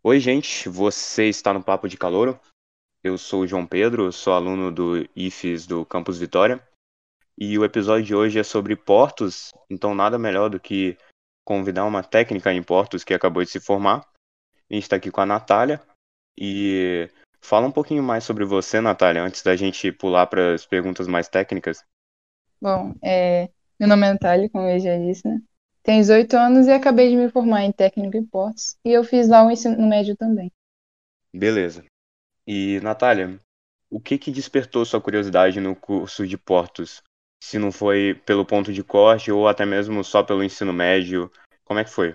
Oi, gente, você está no Papo de Calouro. Eu sou o João Pedro, sou aluno do IFES do Campus Vitória. E o episódio de hoje é sobre portos, então nada melhor do que convidar uma técnica em portos que acabou de se formar. A gente está aqui com a Natália. E fala um pouquinho mais sobre você, Natália, antes da gente pular para as perguntas mais técnicas. Bom, é, meu nome é Natália, como eu já disse, né? Tenho 18 anos e acabei de me formar em técnico em portos. E eu fiz lá o ensino médio também. Beleza. E, Natália, o que que despertou sua curiosidade no curso de portos? Se não foi pelo ponto de corte ou até mesmo só pelo ensino médio, como é que foi?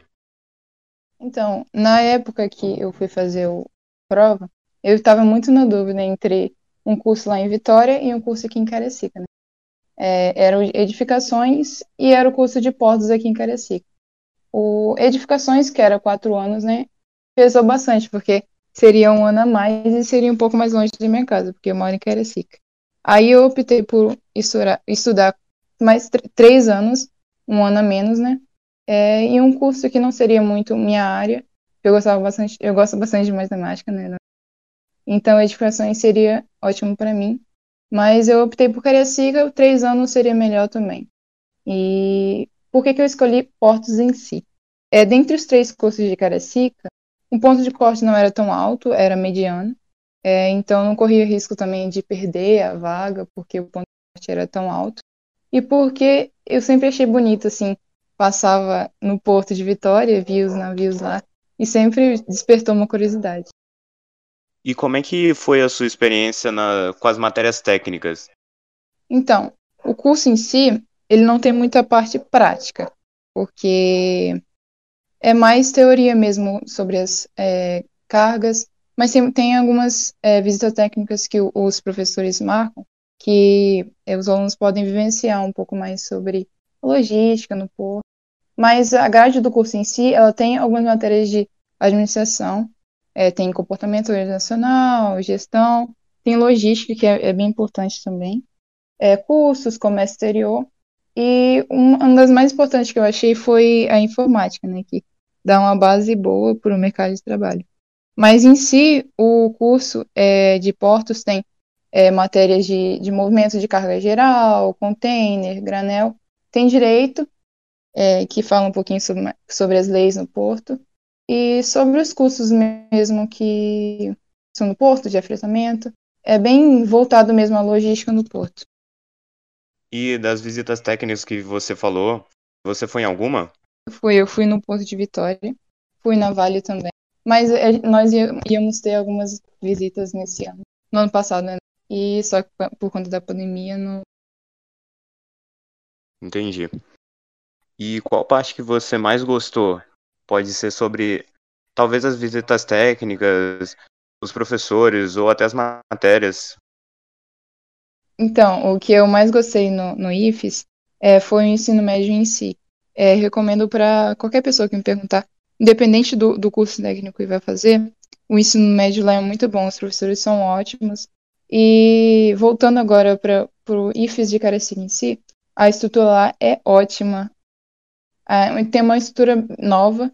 Então, na época que eu fui fazer a prova, eu estava muito na dúvida entre um curso lá em Vitória e um curso aqui em Carecica, né? É, eram edificações e era o curso de portos aqui em Cariacica. O edificações, que era quatro anos, né, pesou bastante, porque seria um ano a mais e seria um pouco mais longe da minha casa, porque eu moro em Cariacica. Aí eu optei por estudar mais três anos, um ano a menos, né, é, e um curso que não seria muito minha área, eu gostava bastante, eu gosto bastante de matemática, né, então edificações seria ótimo para mim, mas eu optei por Cariacica, três anos seria melhor também. E por que, que eu escolhi Portos em si? É, dentre os três cursos de Cariacica, o ponto de corte não era tão alto, era mediano. É, então não corria risco também de perder a vaga, porque o ponto de corte era tão alto. E porque eu sempre achei bonito, assim, passava no porto de Vitória, via os navios lá, e sempre despertou uma curiosidade. E como é que foi a sua experiência na, com as matérias técnicas? Então, o curso em si, ele não tem muita parte prática, porque é mais teoria mesmo sobre as é, cargas, mas tem, tem algumas é, visitas técnicas que os professores marcam, que é, os alunos podem vivenciar um pouco mais sobre logística no porto. Mas a grade do curso em si, ela tem algumas matérias de administração, é, tem comportamento organizacional, gestão, tem logística, que é, é bem importante também, é, cursos, comércio exterior, e uma das mais importantes que eu achei foi a informática, né, que dá uma base boa para o mercado de trabalho. Mas em si, o curso é, de portos tem é, matérias de, de movimento de carga geral, container, granel, tem direito, é, que fala um pouquinho sobre, sobre as leis no porto, e sobre os custos mesmo que são no porto, de afretamento, é bem voltado mesmo à logística no porto. E das visitas técnicas que você falou, você foi em alguma? Eu fui, eu fui no Porto de Vitória, fui na Vale também. Mas é, nós íamos ter algumas visitas nesse ano, no ano passado, né? E só que por conta da pandemia não. Entendi. E qual parte que você mais gostou Pode ser sobre talvez as visitas técnicas, os professores ou até as matérias. Então, o que eu mais gostei no, no IFES é, foi o ensino médio em si. É, recomendo para qualquer pessoa que me perguntar, independente do, do curso técnico que vai fazer, o ensino médio lá é muito bom, os professores são ótimos. E voltando agora para o IFES de Caracinho em si, a estrutura lá é ótima, é, tem uma estrutura nova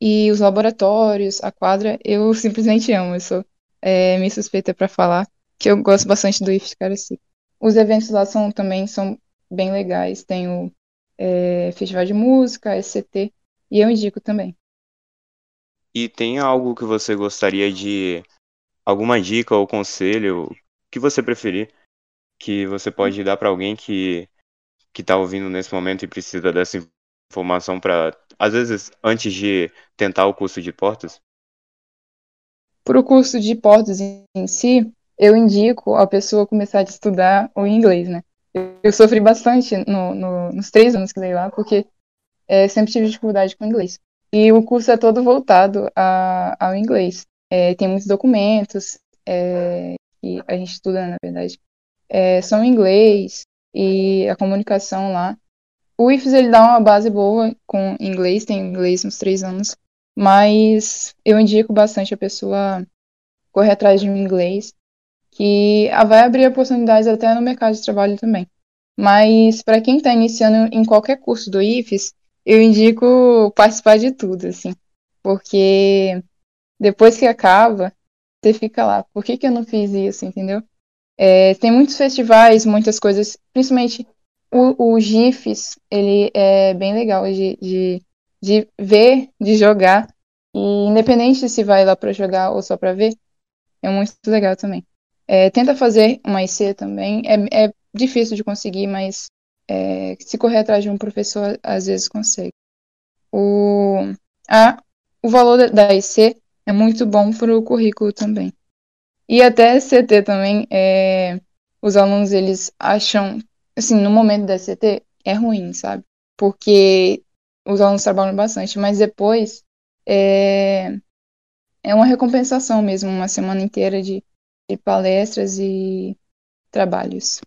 e os laboratórios, a quadra, eu simplesmente amo. Eu sou é, meio suspeita para falar que eu gosto bastante do IFT Caraci. Os eventos lá são, também são bem legais. Tem o é, Festival de Música, SCT, e eu indico também. E tem algo que você gostaria de. alguma dica ou conselho que você preferir, que você pode dar para alguém que que está ouvindo nesse momento e precisa dessa informação para, às vezes, antes de tentar o curso de portas? Para o curso de portas em si, eu indico a pessoa começar a estudar o inglês, né? Eu, sofri bastante no, no, nos três anos que dei lá, porque é, sempre tive dificuldade com inglês. E o curso é todo voltado a, ao inglês. É, tem muitos documentos é, que a gente estuda, na verdade, é, são em inglês e a comunicação lá o IFES ele dá uma base boa com inglês, tem inglês uns três anos, mas eu indico bastante a pessoa correr atrás de um inglês, que vai abrir oportunidades até no mercado de trabalho também. Mas para quem está iniciando em qualquer curso do IFES, eu indico participar de tudo, assim, porque depois que acaba, você fica lá, por que, que eu não fiz isso, entendeu? É, tem muitos festivais, muitas coisas, principalmente o, o GIFs, ele é bem legal de, de, de ver, de jogar, e independente se vai lá para jogar ou só para ver, é muito legal também. É, tenta fazer uma IC também, é, é difícil de conseguir, mas é, se correr atrás de um professor, às vezes consegue. O, a, o valor da IC é muito bom para o currículo também. E até CT também, é, os alunos eles acham, assim, no momento da CT é ruim, sabe? Porque os alunos trabalham bastante, mas depois é, é uma recompensação mesmo, uma semana inteira de, de palestras e trabalhos.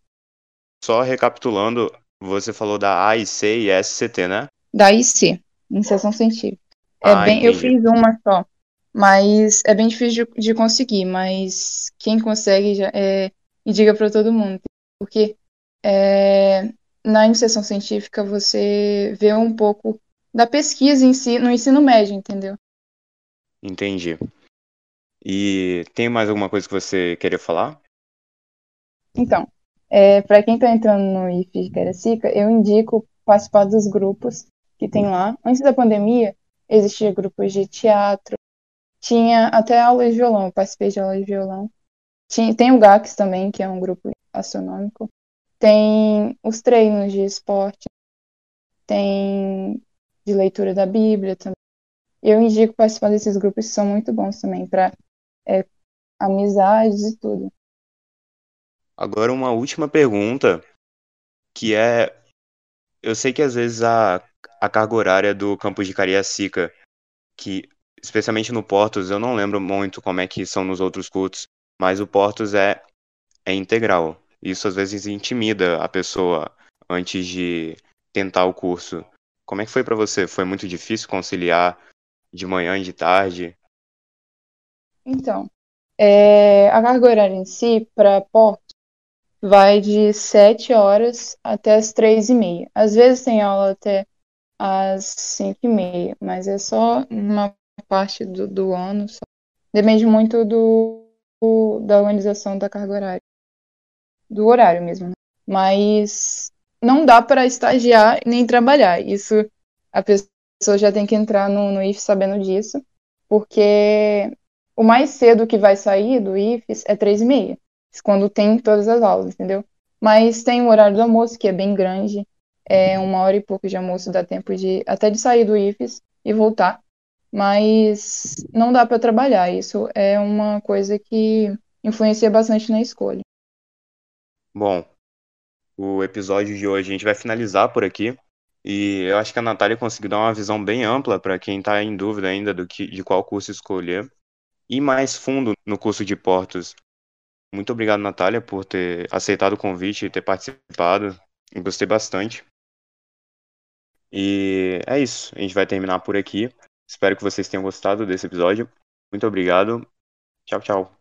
Só recapitulando, você falou da AIC e SCT, né? Da IC, iniciação científica. É Ah, bem, eu fiz uma só, mas é bem difícil de, de conseguir, mas quem consegue já é, e diga para todo mundo, porque é, na iniciação científica você vê um pouco da pesquisa em si, no ensino médio, entendeu? Entendi. E tem mais alguma coisa que você queria falar? Então, é, para quem está entrando no IF de Cariacica, eu indico participar dos grupos que tem lá. Antes da pandemia, existia grupos de teatro, tinha até aulas de violão, eu participei de aulas de violão. Tinha, tem o GAX também, que é um grupo astronômico. Tem os treinos de esporte, tem de leitura da Bíblia também. Eu indico participar desses grupos que são muito bons também, para é, amizades e tudo. Agora uma última pergunta, que é, eu sei que às vezes a, a carga horária do campus de Cariacica, que especialmente no Portos, eu não lembro muito como é que são nos outros cursos, mas o Portos é, é integral. Isso às vezes intimida a pessoa antes de tentar o curso. Como é que foi pra você? Foi muito difícil conciliar de manhã e de tarde? Então, é, a carga horária em si, para Porto, vai de 7 horas até as 3 e meia. Às vezes tem aula até às 5 e meia, mas é só uma parte do, do ano. Só. Depende muito do, do- da organização da carga horária, do horário mesmo. né? Mas não dá para estagiar nem trabalhar. Isso a pessoa já tem que entrar no, no IF sabendo disso, porque o mais cedo que vai sair do IFES é 3 e meia, quando tem todas as aulas, entendeu? Mas tem o horário do almoço, que é bem grande, é uma hora e pouco de almoço, dá tempo de até de sair do IFES e voltar. Mas não dá para trabalhar, isso é uma coisa que influencia bastante na escolha. Bom, o episódio de hoje a gente vai finalizar por aqui. E eu acho que a Natália conseguiu dar uma visão bem ampla para quem está em dúvida ainda do que, de qual curso escolher. E mais fundo no curso de Portos. Muito obrigado, Natália, por ter aceitado o convite e ter participado. Gostei bastante. E é isso. A gente vai terminar por aqui. Espero que vocês tenham gostado desse episódio. Muito obrigado. Tchau, tchau.